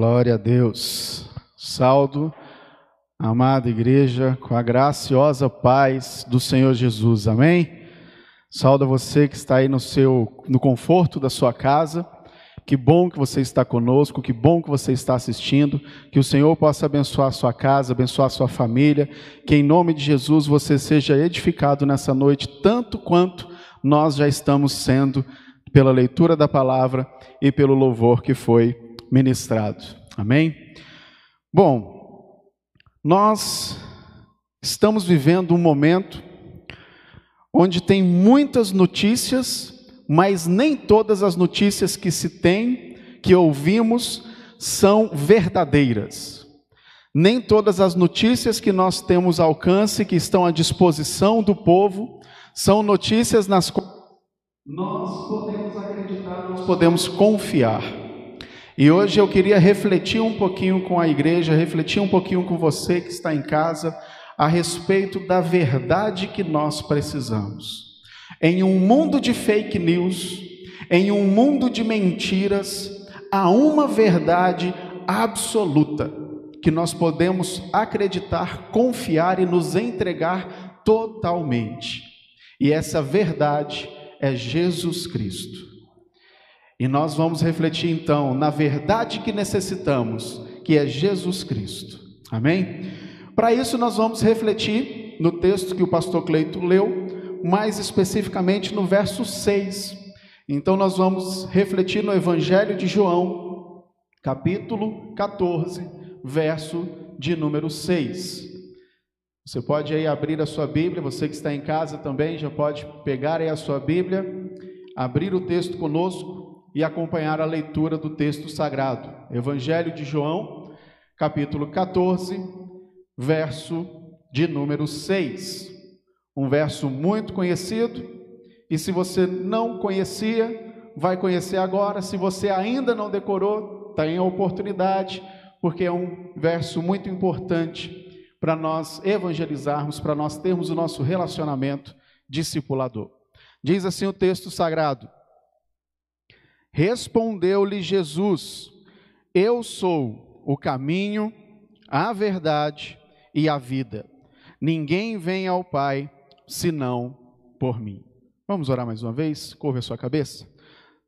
Glória a Deus. Saldo, amada igreja, com a graciosa paz do Senhor Jesus. Amém? Saldo a você que está aí no seu no conforto da sua casa. Que bom que você está conosco, que bom que você está assistindo. Que o Senhor possa abençoar a sua casa, abençoar a sua família. Que em nome de Jesus você seja edificado nessa noite, tanto quanto nós já estamos sendo pela leitura da palavra e pelo louvor que foi ministrado. Amém? Bom, nós estamos vivendo um momento onde tem muitas notícias, mas nem todas as notícias que se tem, que ouvimos, são verdadeiras. Nem todas as notícias que nós temos alcance, que estão à disposição do povo, são notícias nas quais nós podemos acreditar, nós podemos confiar. E hoje eu queria refletir um pouquinho com a igreja, refletir um pouquinho com você que está em casa, a respeito da verdade que nós precisamos. Em um mundo de fake news, em um mundo de mentiras, há uma verdade absoluta que nós podemos acreditar, confiar e nos entregar totalmente. E essa verdade é Jesus Cristo. E nós vamos refletir então na verdade que necessitamos, que é Jesus Cristo. Amém? Para isso, nós vamos refletir no texto que o pastor Cleito leu, mais especificamente no verso 6. Então, nós vamos refletir no Evangelho de João, capítulo 14, verso de número 6. Você pode aí abrir a sua Bíblia, você que está em casa também já pode pegar aí a sua Bíblia, abrir o texto conosco e acompanhar a leitura do texto sagrado. Evangelho de João, capítulo 14, verso de número 6. Um verso muito conhecido, e se você não conhecia, vai conhecer agora. Se você ainda não decorou, tem a oportunidade, porque é um verso muito importante para nós evangelizarmos, para nós termos o nosso relacionamento discipulador. Diz assim o texto sagrado: Respondeu-lhe Jesus: Eu sou o caminho, a verdade e a vida. Ninguém vem ao Pai senão por mim. Vamos orar mais uma vez? Curva a sua cabeça.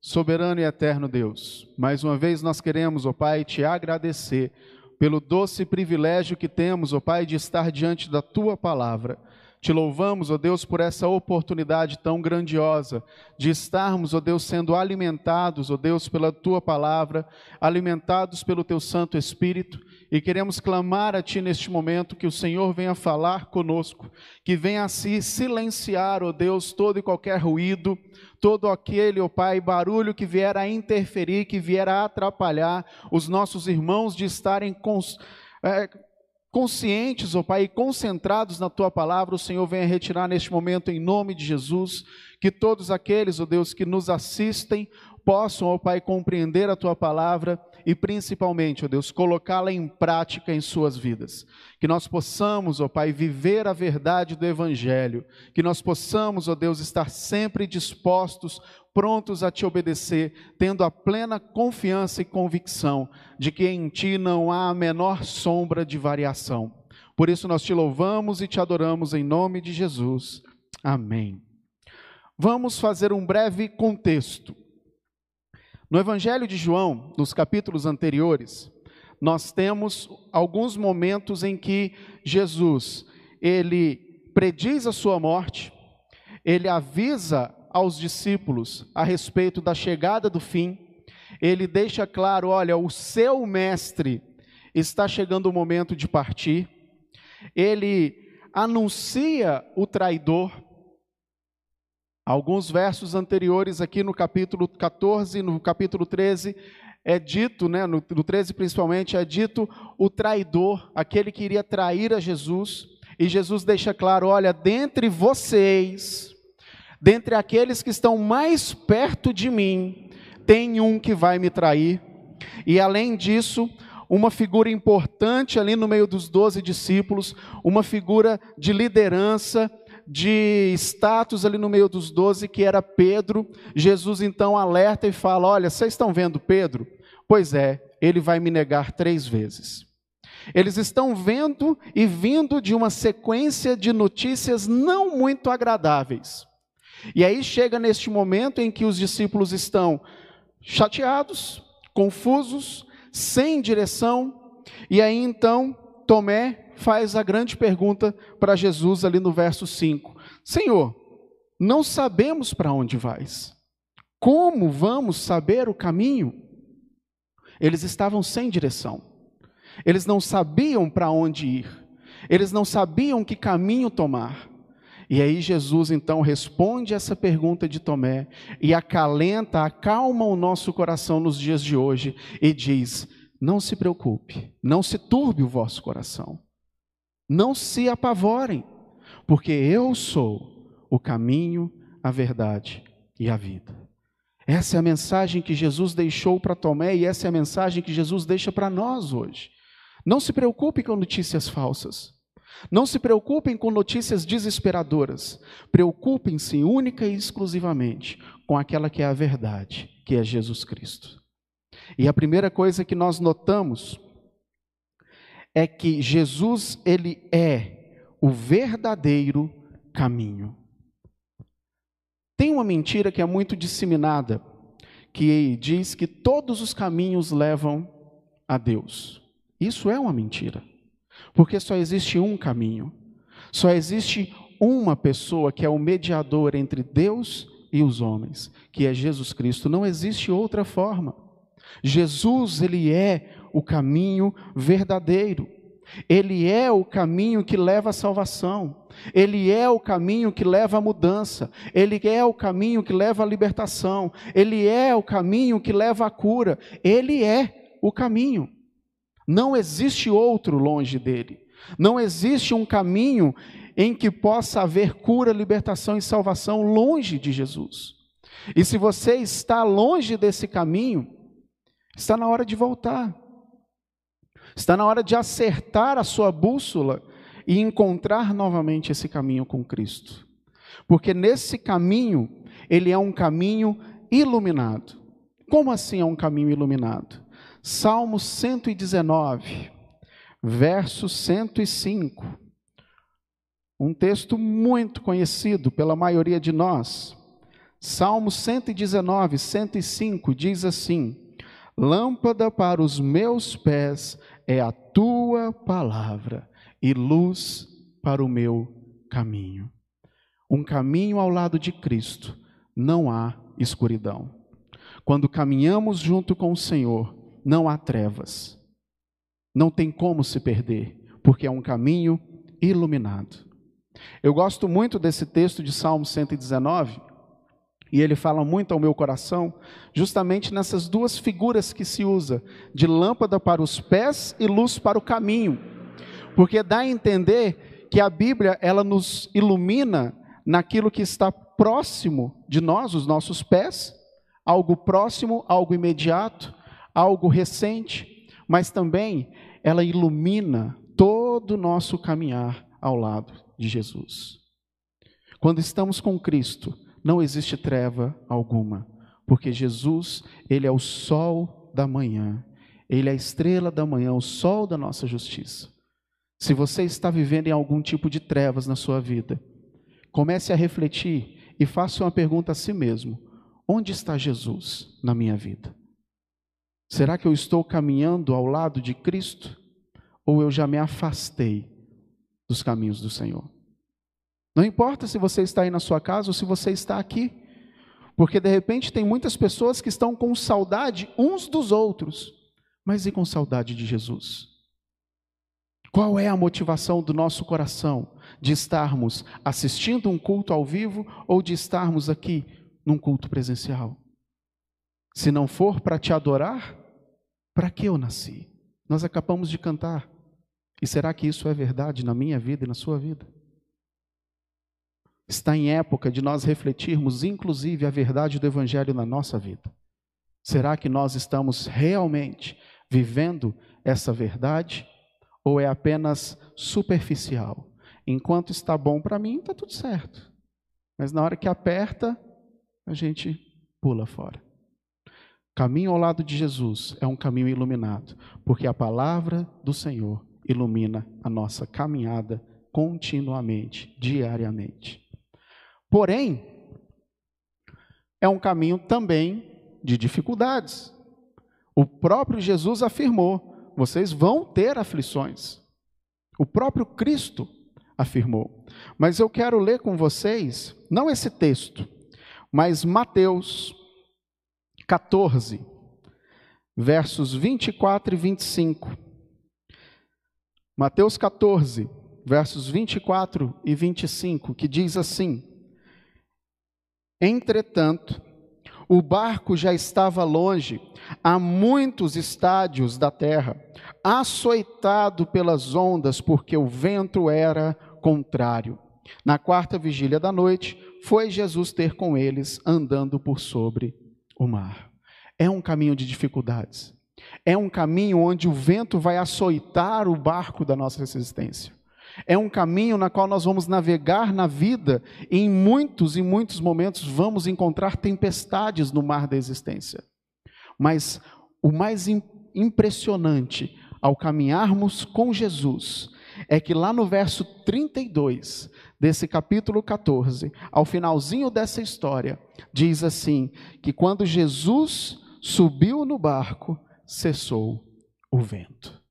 Soberano e eterno Deus, mais uma vez nós queremos, ó oh Pai, te agradecer pelo doce privilégio que temos, ó oh Pai, de estar diante da tua palavra. Te louvamos, ó Deus, por essa oportunidade tão grandiosa de estarmos, ó Deus, sendo alimentados, ó Deus, pela tua palavra, alimentados pelo teu Santo Espírito, e queremos clamar a ti neste momento que o Senhor venha falar conosco, que venha se silenciar, ó Deus, todo e qualquer ruído, todo aquele, ó Pai, barulho que vier a interferir, que vier a atrapalhar os nossos irmãos de estarem cons, é, conscientes, ó oh Pai, e concentrados na tua palavra, o Senhor venha retirar neste momento em nome de Jesus, que todos aqueles, ó oh Deus, que nos assistem, possam, ó oh Pai, compreender a tua palavra e principalmente, ó Deus, colocá-la em prática em suas vidas. Que nós possamos, ó Pai, viver a verdade do evangelho, que nós possamos, ó Deus, estar sempre dispostos prontos a te obedecer, tendo a plena confiança e convicção de que em ti não há a menor sombra de variação. Por isso nós te louvamos e te adoramos em nome de Jesus. Amém. Vamos fazer um breve contexto. No Evangelho de João, nos capítulos anteriores, nós temos alguns momentos em que Jesus, ele prediz a sua morte, ele avisa aos discípulos a respeito da chegada do fim, ele deixa claro: olha, o seu mestre está chegando o momento de partir, ele anuncia o traidor. Alguns versos anteriores, aqui no capítulo 14, no capítulo 13, é dito, né, no, no 13 principalmente, é dito o traidor, aquele que iria trair a Jesus, e Jesus deixa claro: olha, dentre vocês, dentre aqueles que estão mais perto de mim, tem um que vai me trair. E além disso, uma figura importante ali no meio dos doze discípulos, uma figura de liderança, de status ali no meio dos doze, que era Pedro. Jesus então alerta e fala: Olha, vocês estão vendo Pedro? Pois é, ele vai me negar três vezes. Eles estão vendo e vindo de uma sequência de notícias não muito agradáveis. E aí chega neste momento em que os discípulos estão chateados, confusos, sem direção, e aí então Tomé faz a grande pergunta para Jesus ali no verso 5: Senhor, não sabemos para onde vais. Como vamos saber o caminho? Eles estavam sem direção. Eles não sabiam para onde ir. Eles não sabiam que caminho tomar. E aí Jesus então responde essa pergunta de Tomé e acalenta, acalma o nosso coração nos dias de hoje e diz: Não se preocupe, não se turbe o vosso coração. Não se apavorem, porque eu sou o caminho, a verdade e a vida. Essa é a mensagem que Jesus deixou para Tomé e essa é a mensagem que Jesus deixa para nós hoje. Não se preocupe com notícias falsas. Não se preocupem com notícias desesperadoras. Preocupem-se única e exclusivamente com aquela que é a verdade, que é Jesus Cristo. E a primeira coisa que nós notamos é que Jesus, ele é o verdadeiro caminho. Tem uma mentira que é muito disseminada, que diz que todos os caminhos levam a Deus. Isso é uma mentira. Porque só existe um caminho. Só existe uma pessoa que é o mediador entre Deus e os homens, que é Jesus Cristo. Não existe outra forma. Jesus, ele é o caminho verdadeiro. Ele é o caminho que leva à salvação. Ele é o caminho que leva à mudança. Ele é o caminho que leva à libertação. Ele é o caminho que leva à cura. Ele é o caminho. Não existe outro longe dele. Não existe um caminho em que possa haver cura, libertação e salvação longe de Jesus. E se você está longe desse caminho, está na hora de voltar. Está na hora de acertar a sua bússola e encontrar novamente esse caminho com Cristo. Porque nesse caminho, ele é um caminho iluminado. Como assim é um caminho iluminado? Salmo 119, verso 105. Um texto muito conhecido pela maioria de nós. Salmo 119, 105 diz assim: Lâmpada para os meus pés é a tua palavra e luz para o meu caminho. Um caminho ao lado de Cristo, não há escuridão. Quando caminhamos junto com o Senhor, não há trevas. Não tem como se perder, porque é um caminho iluminado. Eu gosto muito desse texto de Salmo 119, e ele fala muito ao meu coração, justamente nessas duas figuras que se usa, de lâmpada para os pés e luz para o caminho. Porque dá a entender que a Bíblia, ela nos ilumina naquilo que está próximo de nós, os nossos pés, algo próximo, algo imediato, algo recente, mas também ela ilumina todo o nosso caminhar ao lado de Jesus. Quando estamos com Cristo, não existe treva alguma, porque Jesus, ele é o sol da manhã, ele é a estrela da manhã, o sol da nossa justiça. Se você está vivendo em algum tipo de trevas na sua vida, comece a refletir e faça uma pergunta a si mesmo: onde está Jesus na minha vida? Será que eu estou caminhando ao lado de Cristo? Ou eu já me afastei dos caminhos do Senhor? Não importa se você está aí na sua casa ou se você está aqui, porque de repente tem muitas pessoas que estão com saudade uns dos outros, mas e com saudade de Jesus? Qual é a motivação do nosso coração de estarmos assistindo um culto ao vivo ou de estarmos aqui num culto presencial? Se não for para te adorar, para que eu nasci? Nós acabamos de cantar. E será que isso é verdade na minha vida e na sua vida? Está em época de nós refletirmos, inclusive, a verdade do Evangelho na nossa vida. Será que nós estamos realmente vivendo essa verdade? Ou é apenas superficial? Enquanto está bom para mim, está tudo certo. Mas na hora que aperta, a gente pula fora. Caminho ao lado de Jesus é um caminho iluminado, porque a palavra do Senhor ilumina a nossa caminhada continuamente, diariamente. Porém, é um caminho também de dificuldades. O próprio Jesus afirmou: vocês vão ter aflições. O próprio Cristo afirmou. Mas eu quero ler com vocês, não esse texto, mas Mateus 14, versos 24 e 25. Mateus 14, versos 24 e 25, que diz assim: Entretanto, o barco já estava longe, a muitos estádios da terra, açoitado pelas ondas, porque o vento era contrário. Na quarta vigília da noite, foi Jesus ter com eles, andando por sobre o mar. É um caminho de dificuldades. É um caminho onde o vento vai açoitar o barco da nossa existência. É um caminho na qual nós vamos navegar na vida e em muitos e muitos momentos vamos encontrar tempestades no mar da existência. Mas o mais impressionante ao caminharmos com Jesus é que lá no verso 32 desse capítulo 14, ao finalzinho dessa história, diz assim: que quando Jesus subiu no barco, cessou o vento.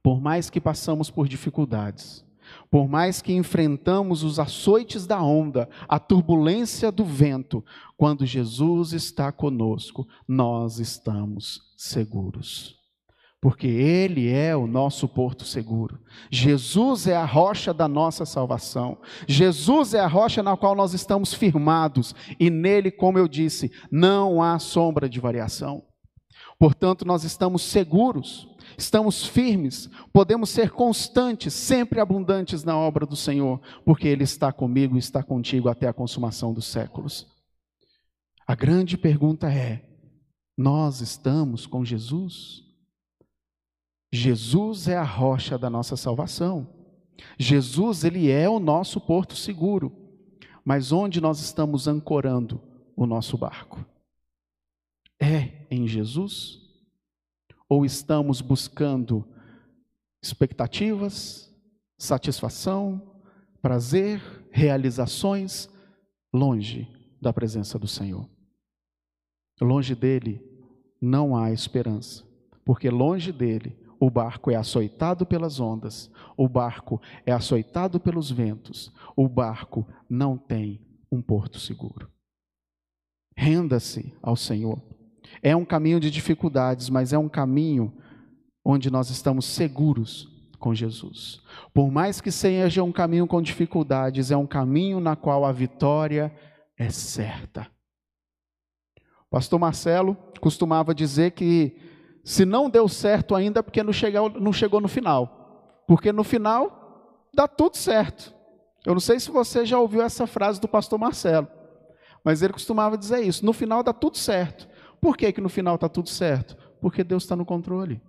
Por mais que passamos por dificuldades, por mais que enfrentamos os açoites da onda, a turbulência do vento, quando Jesus está conosco, nós estamos seguros porque Ele é o nosso porto seguro. Jesus é a rocha da nossa salvação. Jesus é a rocha na qual nós estamos firmados, e nele, como eu disse, não há sombra de variação. Portanto, nós estamos seguros, estamos firmes, podemos ser constantes, sempre abundantes na obra do Senhor, porque Ele está comigo e está contigo até a consumação dos séculos. A grande pergunta é: nós estamos com Jesus? Jesus é a rocha da nossa salvação. Jesus, ele é o nosso porto seguro. Mas onde nós estamos ancorando o nosso barco? É em Jesus? Ou estamos buscando expectativas, satisfação, prazer, realizações longe da presença do Senhor? Longe dele não há esperança, porque longe dele o barco é açoitado pelas ondas, o barco é açoitado pelos ventos, o barco não tem um porto seguro. Renda-se ao Senhor. É um caminho de dificuldades, mas é um caminho onde nós estamos seguros com Jesus. Por mais que seja um caminho com dificuldades, é um caminho na qual a vitória é certa. Pastor Marcelo costumava dizer que se não deu certo ainda, é porque não chegou, não chegou no final. Porque no final dá tudo certo. Eu não sei se você já ouviu essa frase do pastor Marcelo, mas ele costumava dizer isso: no final dá tudo certo. Por que, que no final está tudo certo? Porque Deus está no controle.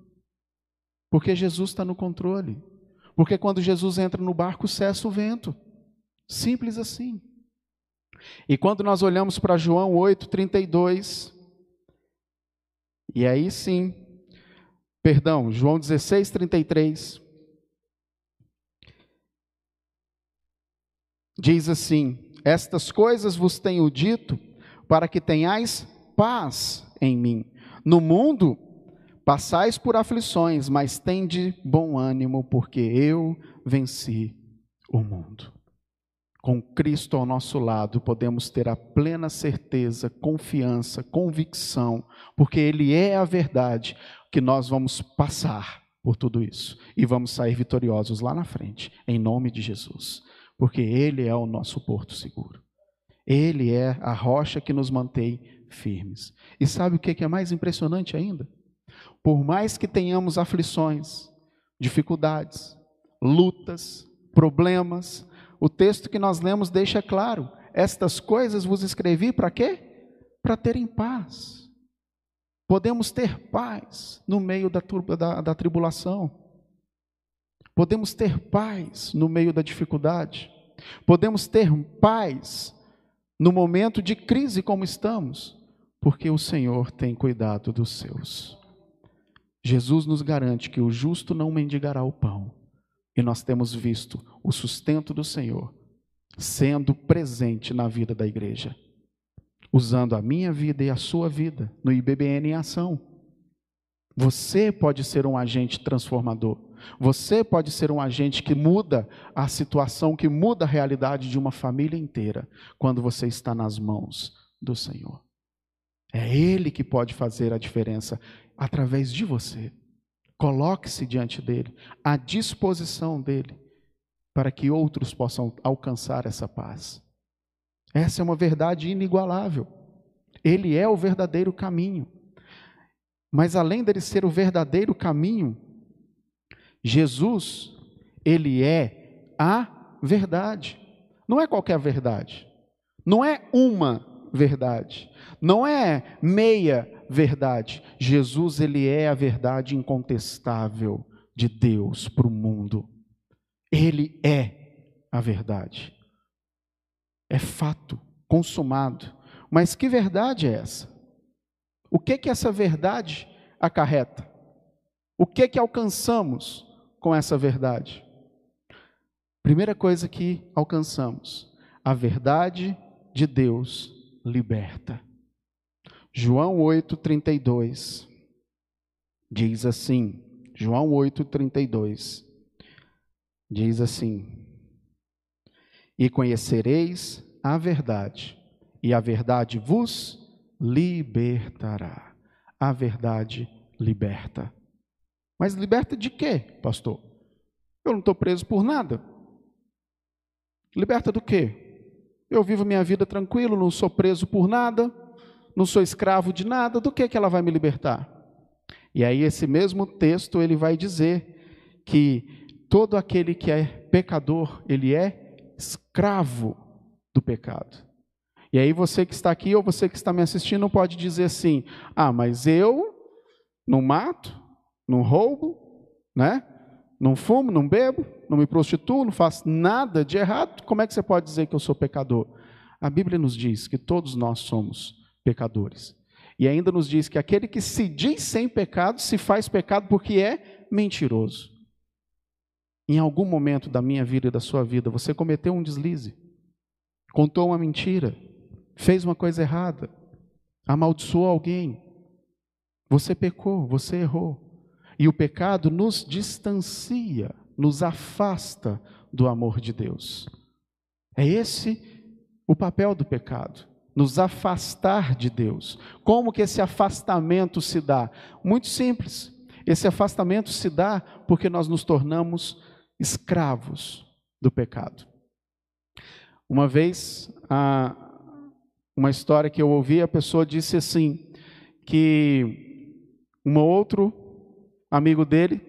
Porque Jesus está no controle. Porque quando Jesus entra no barco, cessa o vento. Simples assim. E quando nós olhamos para João 8, 32, e aí sim, Perdão, João 16, 33. Diz assim: Estas coisas vos tenho dito para que tenhais paz em mim. No mundo passais por aflições, mas tende bom ânimo, porque eu venci o mundo. Com Cristo ao nosso lado, podemos ter a plena certeza, confiança, convicção, porque Ele é a verdade, que nós vamos passar por tudo isso e vamos sair vitoriosos lá na frente, em nome de Jesus, porque Ele é o nosso porto seguro. Ele é a rocha que nos mantém firmes. E sabe o que é mais impressionante ainda? Por mais que tenhamos aflições, dificuldades, lutas, problemas, o texto que nós lemos deixa claro: estas coisas vos escrevi para quê? Para terem paz. Podemos ter paz no meio da, da, da tribulação. Podemos ter paz no meio da dificuldade. Podemos ter paz no momento de crise como estamos, porque o Senhor tem cuidado dos seus. Jesus nos garante que o justo não mendigará o pão, e nós temos visto o sustento do Senhor sendo presente na vida da igreja, usando a minha vida e a sua vida no IBBN em ação. Você pode ser um agente transformador. Você pode ser um agente que muda a situação, que muda a realidade de uma família inteira, quando você está nas mãos do Senhor. É Ele que pode fazer a diferença através de você. Coloque-se diante dele, à disposição dele, para que outros possam alcançar essa paz. Essa é uma verdade inigualável. Ele é o verdadeiro caminho. Mas além dele ser o verdadeiro caminho, Jesus, ele é a verdade. Não é qualquer verdade. Não é uma verdade. Não é meia verdade. Jesus, ele é a verdade incontestável de Deus para o mundo. Ele é a verdade. É fato consumado. Mas que verdade é essa? O que que essa verdade acarreta? O que que alcançamos com essa verdade? Primeira coisa que alcançamos, a verdade de Deus liberta. João 8:32 diz assim, João 8:32 diz assim: E conhecereis a verdade, e a verdade vos libertará. A verdade liberta. Mas liberta de quê, pastor? Eu não estou preso por nada. Liberta do quê? Eu vivo minha vida tranquilo, não sou preso por nada, não sou escravo de nada, do que, que ela vai me libertar? E aí, esse mesmo texto, ele vai dizer que todo aquele que é pecador, ele é escravo do pecado. E aí, você que está aqui ou você que está me assistindo, pode dizer assim: ah, mas eu não mato, não roubo, né? Não fumo, não bebo, não me prostituo, não faço nada de errado. Como é que você pode dizer que eu sou pecador? A Bíblia nos diz que todos nós somos pecadores. E ainda nos diz que aquele que se diz sem pecado se faz pecado porque é mentiroso. Em algum momento da minha vida e da sua vida, você cometeu um deslize, contou uma mentira, fez uma coisa errada, amaldiçoou alguém, você pecou, você errou. E o pecado nos distancia, nos afasta do amor de Deus. É esse o papel do pecado, nos afastar de Deus. Como que esse afastamento se dá? Muito simples. Esse afastamento se dá porque nós nos tornamos escravos do pecado. Uma vez, uma história que eu ouvi, a pessoa disse assim, que um outro amigo dele,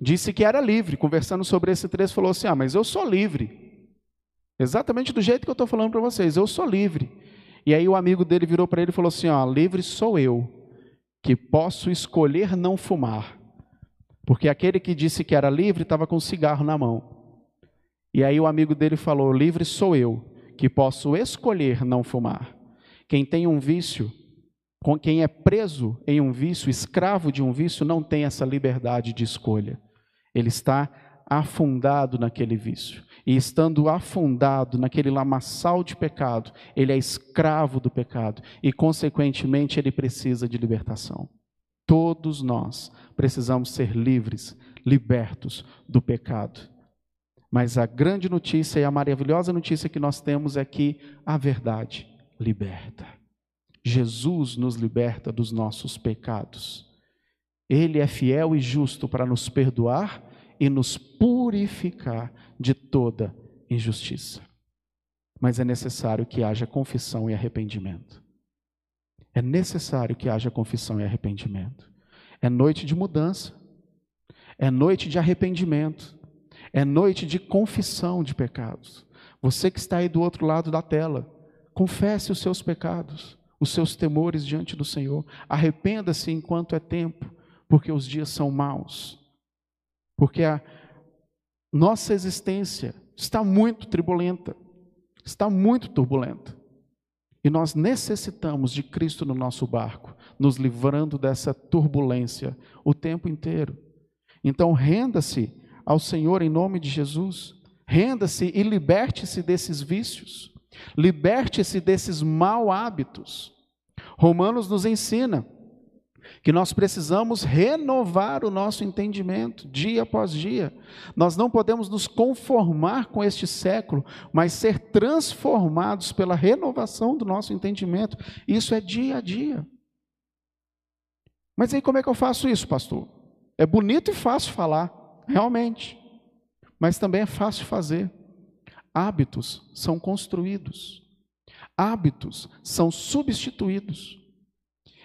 disse que era livre, conversando sobre esse trecho, falou assim: Ah, mas eu sou livre. Exatamente do jeito que eu estou falando para vocês, eu sou livre. E aí o amigo dele virou para ele e falou assim: Ó, livre sou eu, que posso escolher não fumar. Porque aquele que disse que era livre estava com um cigarro na mão. E aí o amigo dele falou: livre sou eu, que posso escolher não fumar. Quem tem um vício com quem é preso em um vício, escravo de um vício, não tem essa liberdade de escolha. Ele está afundado naquele vício. E estando afundado naquele lamaçal de pecado, ele é escravo do pecado e, consequentemente, ele precisa de libertação. Todos nós precisamos ser livres, libertos do pecado. Mas a grande notícia e a maravilhosa notícia que nós temos é que a verdade liberta. Jesus nos liberta dos nossos pecados. Ele é fiel e justo para nos perdoar e nos purificar de toda injustiça. Mas é necessário que haja confissão e arrependimento. É necessário que haja confissão e arrependimento. É noite de mudança. É noite de arrependimento. É noite de confissão de pecados. Você que está aí do outro lado da tela, confesse os seus pecados os seus temores diante do Senhor. Arrependa-se enquanto é tempo, porque os dias são maus. Porque a nossa existência está muito turbulenta, está muito turbulenta. E nós necessitamos de Cristo no nosso barco, nos livrando dessa turbulência o tempo inteiro. Então, renda-se ao Senhor em nome de Jesus. Renda-se e liberte-se desses vícios. Liberte-se desses mau hábitos. Romanos nos ensina que nós precisamos renovar o nosso entendimento dia após dia. Nós não podemos nos conformar com este século, mas ser transformados pela renovação do nosso entendimento. Isso é dia a dia. Mas aí como é que eu faço isso, pastor? É bonito e fácil falar, realmente. Mas também é fácil fazer. Hábitos são construídos. Hábitos são substituídos.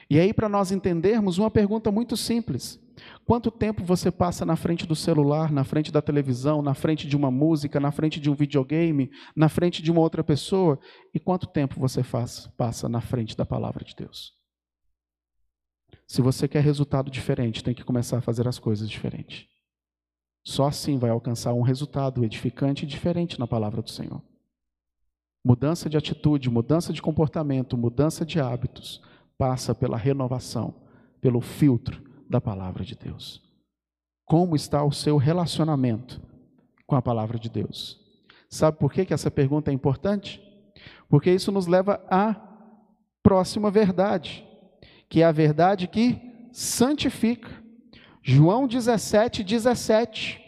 E aí, para nós entendermos, uma pergunta muito simples: quanto tempo você passa na frente do celular, na frente da televisão, na frente de uma música, na frente de um videogame, na frente de uma outra pessoa? E quanto tempo você faz, passa na frente da palavra de Deus? Se você quer resultado diferente, tem que começar a fazer as coisas diferentes. Só assim vai alcançar um resultado edificante e diferente na palavra do Senhor. Mudança de atitude, mudança de comportamento, mudança de hábitos passa pela renovação, pelo filtro da palavra de Deus. Como está o seu relacionamento com a palavra de Deus? Sabe por que, que essa pergunta é importante? Porque isso nos leva à próxima verdade, que é a verdade que santifica. João 17, 17.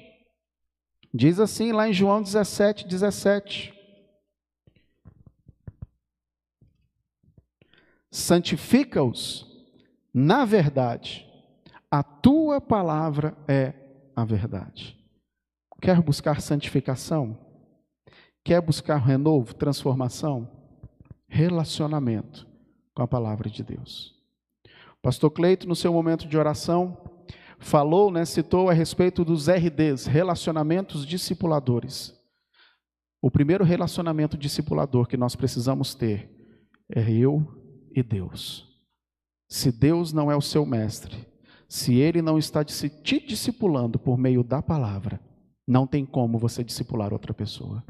Diz assim lá em João 17, 17. santifica-os na verdade. A tua palavra é a verdade. Quer buscar santificação? Quer buscar renovo, transformação? Relacionamento com a palavra de Deus. Pastor Cleito, no seu momento de oração, falou, né, citou a respeito dos RDs, relacionamentos discipuladores. O primeiro relacionamento discipulador que nós precisamos ter é eu e Deus. Se Deus não é o seu mestre, se ele não está te discipulando por meio da palavra, não tem como você discipular outra pessoa.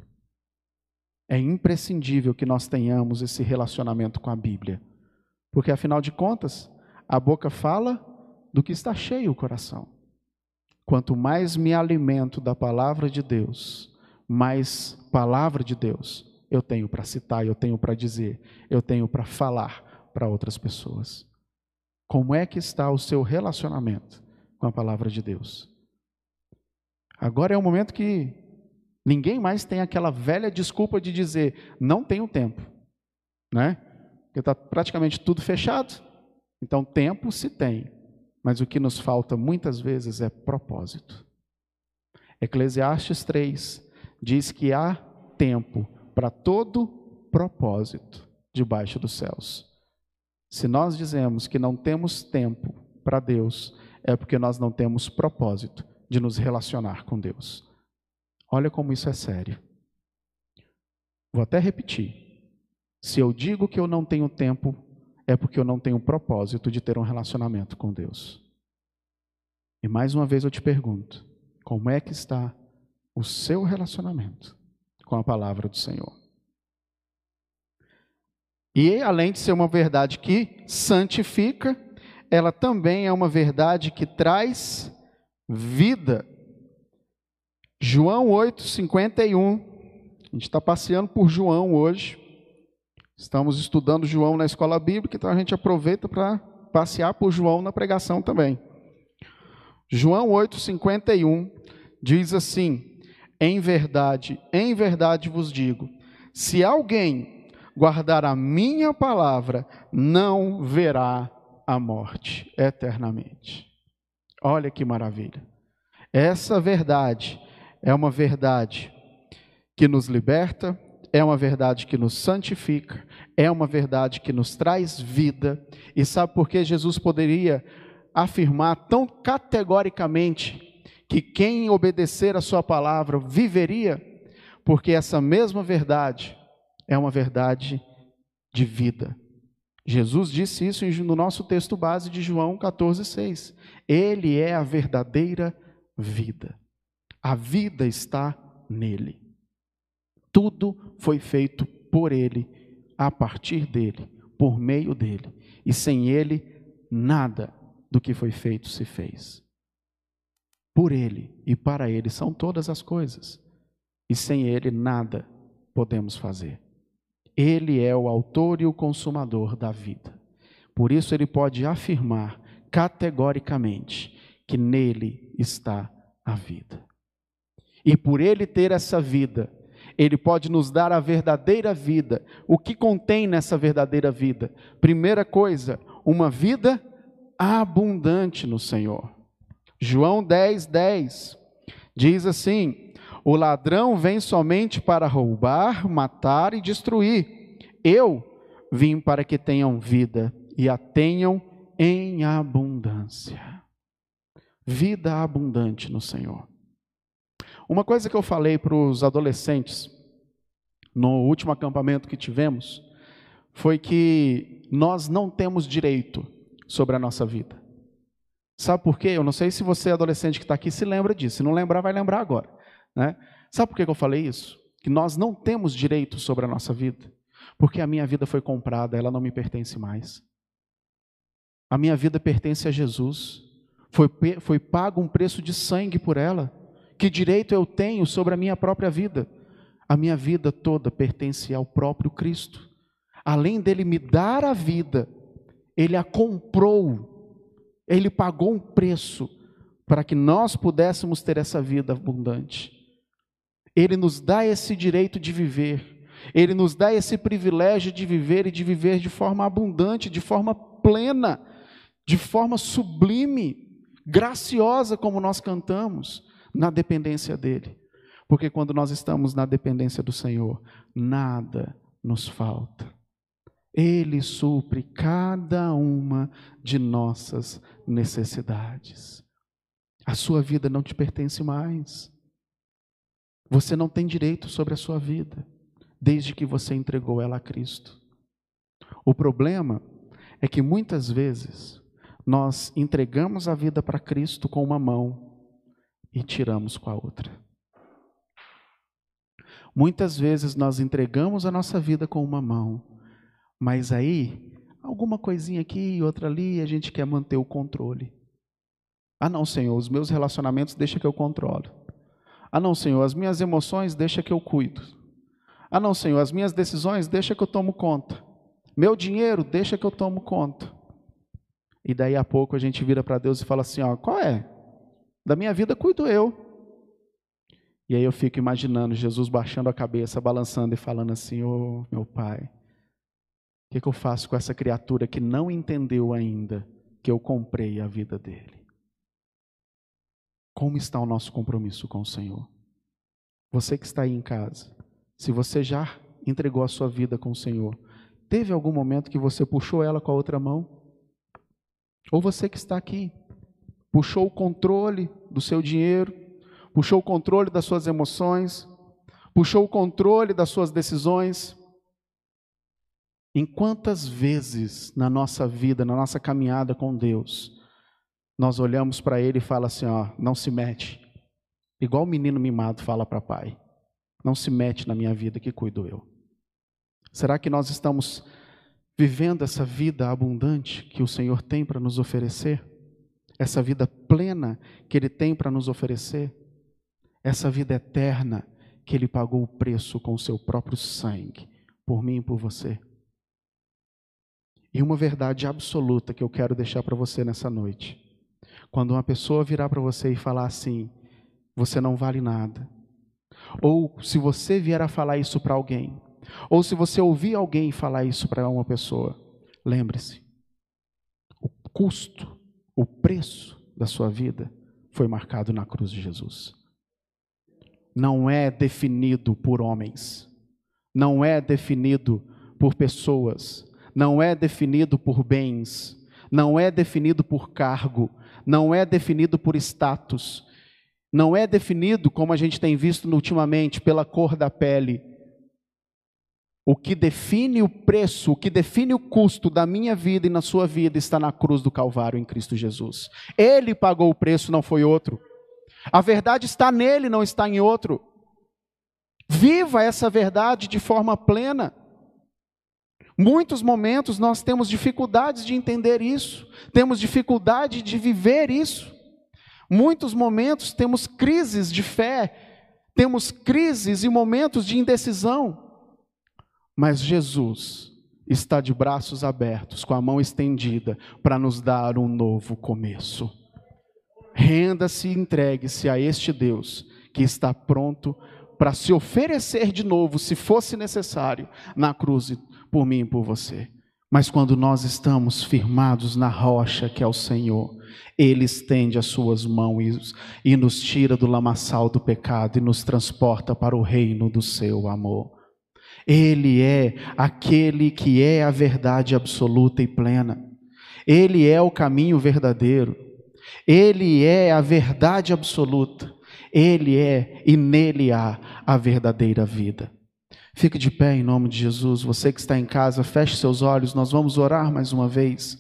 É imprescindível que nós tenhamos esse relacionamento com a Bíblia, porque afinal de contas, a boca fala do que está cheio o coração. Quanto mais me alimento da palavra de Deus, mais palavra de Deus eu tenho para citar, eu tenho para dizer, eu tenho para falar para outras pessoas. Como é que está o seu relacionamento com a palavra de Deus? Agora é o momento que ninguém mais tem aquela velha desculpa de dizer não tenho tempo, né? Porque está praticamente tudo fechado. Então tempo se tem, mas o que nos falta muitas vezes é propósito. Eclesiastes 3 diz que há tempo para todo propósito debaixo dos céus. Se nós dizemos que não temos tempo para Deus, é porque nós não temos propósito de nos relacionar com Deus. Olha como isso é sério. Vou até repetir. Se eu digo que eu não tenho tempo, é porque eu não tenho propósito de ter um relacionamento com Deus. E mais uma vez eu te pergunto: como é que está o seu relacionamento com a palavra do Senhor? E além de ser uma verdade que santifica, ela também é uma verdade que traz vida. João 8, 51. A gente está passeando por João hoje. Estamos estudando João na escola bíblica, então a gente aproveita para passear por João na pregação também. João 8, 51 diz assim: Em verdade, em verdade vos digo, se alguém guardar a minha palavra, não verá a morte eternamente. Olha que maravilha. Essa verdade é uma verdade que nos liberta, é uma verdade que nos santifica, é uma verdade que nos traz vida. E sabe por que Jesus poderia afirmar tão categoricamente que quem obedecer a sua palavra viveria? Porque essa mesma verdade é uma verdade de vida. Jesus disse isso no nosso texto base de João 14,6. Ele é a verdadeira vida. A vida está nele. Tudo foi feito por ele, a partir dele, por meio dele, e sem ele, nada do que foi feito se fez. Por ele e para ele são todas as coisas, e sem ele nada podemos fazer. Ele é o autor e o consumador da vida. Por isso ele pode afirmar categoricamente que nele está a vida. E por ele ter essa vida, ele pode nos dar a verdadeira vida. O que contém nessa verdadeira vida? Primeira coisa, uma vida abundante no Senhor. João 10, 10 diz assim: O ladrão vem somente para roubar, matar e destruir. Eu vim para que tenham vida e a tenham em abundância. Vida abundante no Senhor. Uma coisa que eu falei para os adolescentes no último acampamento que tivemos foi que nós não temos direito sobre a nossa vida. Sabe por quê? Eu não sei se você, adolescente que está aqui, se lembra disso. Se não lembrar, vai lembrar agora. Né? Sabe por que eu falei isso? Que nós não temos direito sobre a nossa vida. Porque a minha vida foi comprada, ela não me pertence mais. A minha vida pertence a Jesus. Foi, foi pago um preço de sangue por ela. Que direito eu tenho sobre a minha própria vida? A minha vida toda pertence ao próprio Cristo. Além dele me dar a vida, ele a comprou. Ele pagou um preço para que nós pudéssemos ter essa vida abundante. Ele nos dá esse direito de viver. Ele nos dá esse privilégio de viver e de viver de forma abundante, de forma plena, de forma sublime, graciosa, como nós cantamos na dependência dEle. Porque quando nós estamos na dependência do Senhor, nada nos falta. Ele supre cada uma de nossas necessidades. A sua vida não te pertence mais. Você não tem direito sobre a sua vida, desde que você entregou ela a Cristo. O problema é que muitas vezes nós entregamos a vida para Cristo com uma mão e tiramos com a outra. Muitas vezes nós entregamos a nossa vida com uma mão, mas aí, alguma coisinha aqui e outra ali, a gente quer manter o controle. Ah, não, Senhor, os meus relacionamentos deixa que eu controlo. Ah, não, Senhor, as minhas emoções deixa que eu cuido. Ah, não, Senhor, as minhas decisões deixa que eu tomo conta. Meu dinheiro deixa que eu tomo conta. E daí a pouco a gente vira para Deus e fala assim: ó, qual é? Da minha vida cuido eu. E aí eu fico imaginando Jesus baixando a cabeça, balançando e falando assim: Ô oh, meu pai, o que, que eu faço com essa criatura que não entendeu ainda que eu comprei a vida dele? Como está o nosso compromisso com o Senhor? Você que está aí em casa, se você já entregou a sua vida com o Senhor, teve algum momento que você puxou ela com a outra mão? Ou você que está aqui, puxou o controle do seu dinheiro, puxou o controle das suas emoções, puxou o controle das suas decisões. Em quantas vezes na nossa vida, na nossa caminhada com Deus, nós olhamos para Ele e fala assim: ó, não se mete. Igual o menino mimado fala para pai: não se mete na minha vida que cuido eu. Será que nós estamos vivendo essa vida abundante que o Senhor tem para nos oferecer? Essa vida plena que Ele tem para nos oferecer, essa vida eterna que Ele pagou o preço com o seu próprio sangue, por mim e por você. E uma verdade absoluta que eu quero deixar para você nessa noite. Quando uma pessoa virar para você e falar assim: você não vale nada. Ou se você vier a falar isso para alguém, ou se você ouvir alguém falar isso para uma pessoa, lembre-se: o custo o preço da sua vida foi marcado na cruz de Jesus. Não é definido por homens, não é definido por pessoas, não é definido por bens, não é definido por cargo, não é definido por status, não é definido, como a gente tem visto ultimamente, pela cor da pele, o que define o preço, o que define o custo da minha vida e na sua vida está na cruz do Calvário em Cristo Jesus. Ele pagou o preço, não foi outro. A verdade está nele, não está em outro. Viva essa verdade de forma plena. Muitos momentos nós temos dificuldades de entender isso, temos dificuldade de viver isso. Muitos momentos temos crises de fé, temos crises e momentos de indecisão. Mas Jesus está de braços abertos, com a mão estendida, para nos dar um novo começo. Renda-se e entregue-se a este Deus que está pronto para se oferecer de novo, se fosse necessário, na cruz por mim e por você. Mas quando nós estamos firmados na rocha que é o Senhor, Ele estende as suas mãos e nos tira do lamaçal do pecado e nos transporta para o reino do seu amor. Ele é aquele que é a verdade absoluta e plena. Ele é o caminho verdadeiro. Ele é a verdade absoluta. Ele é e nele há a verdadeira vida. Fique de pé em nome de Jesus. Você que está em casa, feche seus olhos, nós vamos orar mais uma vez.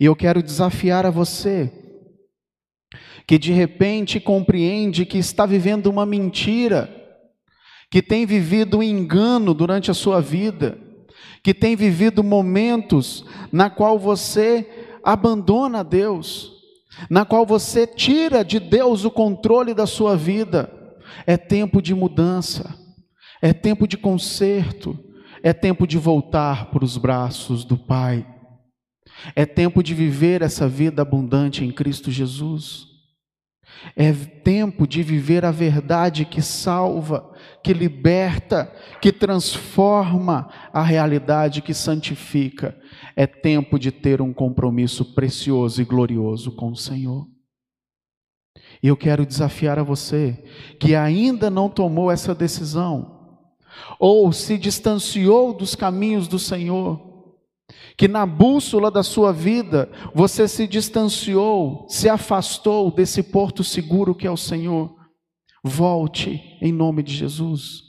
E eu quero desafiar a você que de repente compreende que está vivendo uma mentira, que tem vivido um engano durante a sua vida, que tem vivido momentos na qual você abandona Deus, na qual você tira de Deus o controle da sua vida. É tempo de mudança. É tempo de conserto, é tempo de voltar para os braços do Pai. É tempo de viver essa vida abundante em Cristo Jesus. É tempo de viver a verdade que salva, que liberta, que transforma a realidade que santifica. É tempo de ter um compromisso precioso e glorioso com o Senhor. E eu quero desafiar a você que ainda não tomou essa decisão ou se distanciou dos caminhos do Senhor, que na bússola da sua vida você se distanciou, se afastou desse porto seguro que é o Senhor, volte em nome de Jesus.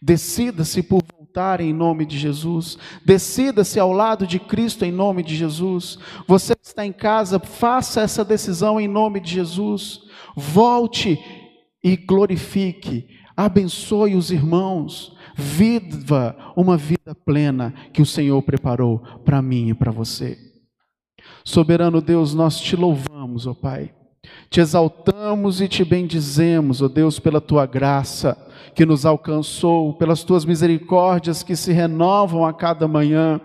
Decida-se por voltar em nome de Jesus. Decida-se ao lado de Cristo em nome de Jesus. Você que está em casa, faça essa decisão em nome de Jesus. Volte e glorifique, abençoe os irmãos, Viva uma vida plena que o Senhor preparou para mim e para você. Soberano Deus, nós te louvamos, ó Pai. Te exaltamos e te bendizemos, ó Deus, pela tua graça que nos alcançou, pelas tuas misericórdias que se renovam a cada manhã.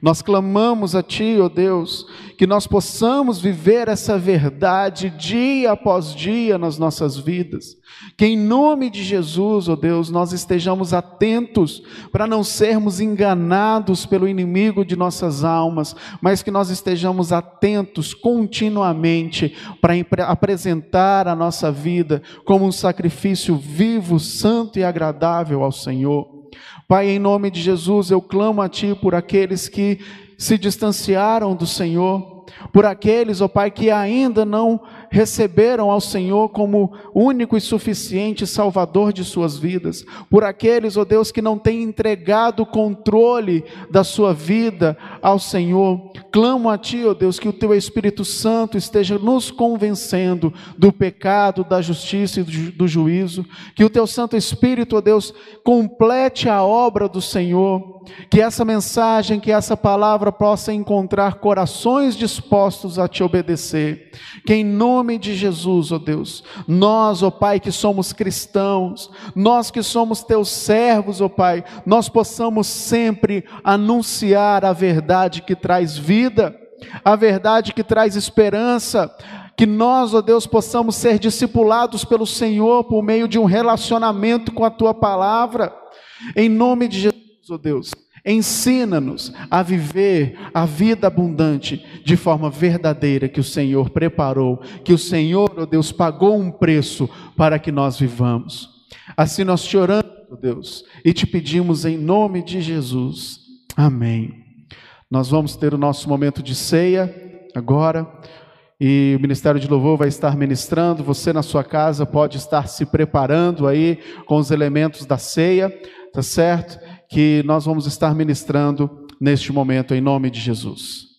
Nós clamamos a Ti, ó Deus, que nós possamos viver essa verdade dia após dia nas nossas vidas. Que em nome de Jesus, ó Deus, nós estejamos atentos para não sermos enganados pelo inimigo de nossas almas, mas que nós estejamos atentos continuamente para apresentar a nossa vida como um sacrifício vivo, santo e agradável ao Senhor. Pai, em nome de Jesus, eu clamo a Ti por aqueles que se distanciaram do Senhor, por aqueles, ó Pai, que ainda não receberam ao Senhor como único e suficiente Salvador de suas vidas, por aqueles, ó Deus, que não têm entregado o controle da sua vida ao Senhor. Clamo a Ti, ó Deus, que o Teu Espírito Santo esteja nos convencendo do pecado, da justiça e do juízo, que o Teu Santo Espírito, ó Deus, complete a obra do Senhor, que essa mensagem, que essa palavra possa encontrar corações dispostos a Te obedecer, que em nome nome de Jesus, ó Deus, nós, ó Pai, que somos cristãos, nós que somos teus servos, ó Pai, nós possamos sempre anunciar a verdade que traz vida, a verdade que traz esperança, que nós, ó Deus, possamos ser discipulados pelo Senhor por meio de um relacionamento com a tua palavra, em nome de Jesus, ó Deus. Ensina-nos a viver a vida abundante de forma verdadeira que o Senhor preparou, que o Senhor, ó oh Deus, pagou um preço para que nós vivamos. Assim nós te oramos, Deus, e te pedimos em nome de Jesus. Amém. Nós vamos ter o nosso momento de ceia agora. E o Ministério de Louvor vai estar ministrando. Você na sua casa pode estar se preparando aí com os elementos da ceia, tá certo? Que nós vamos estar ministrando neste momento, em nome de Jesus.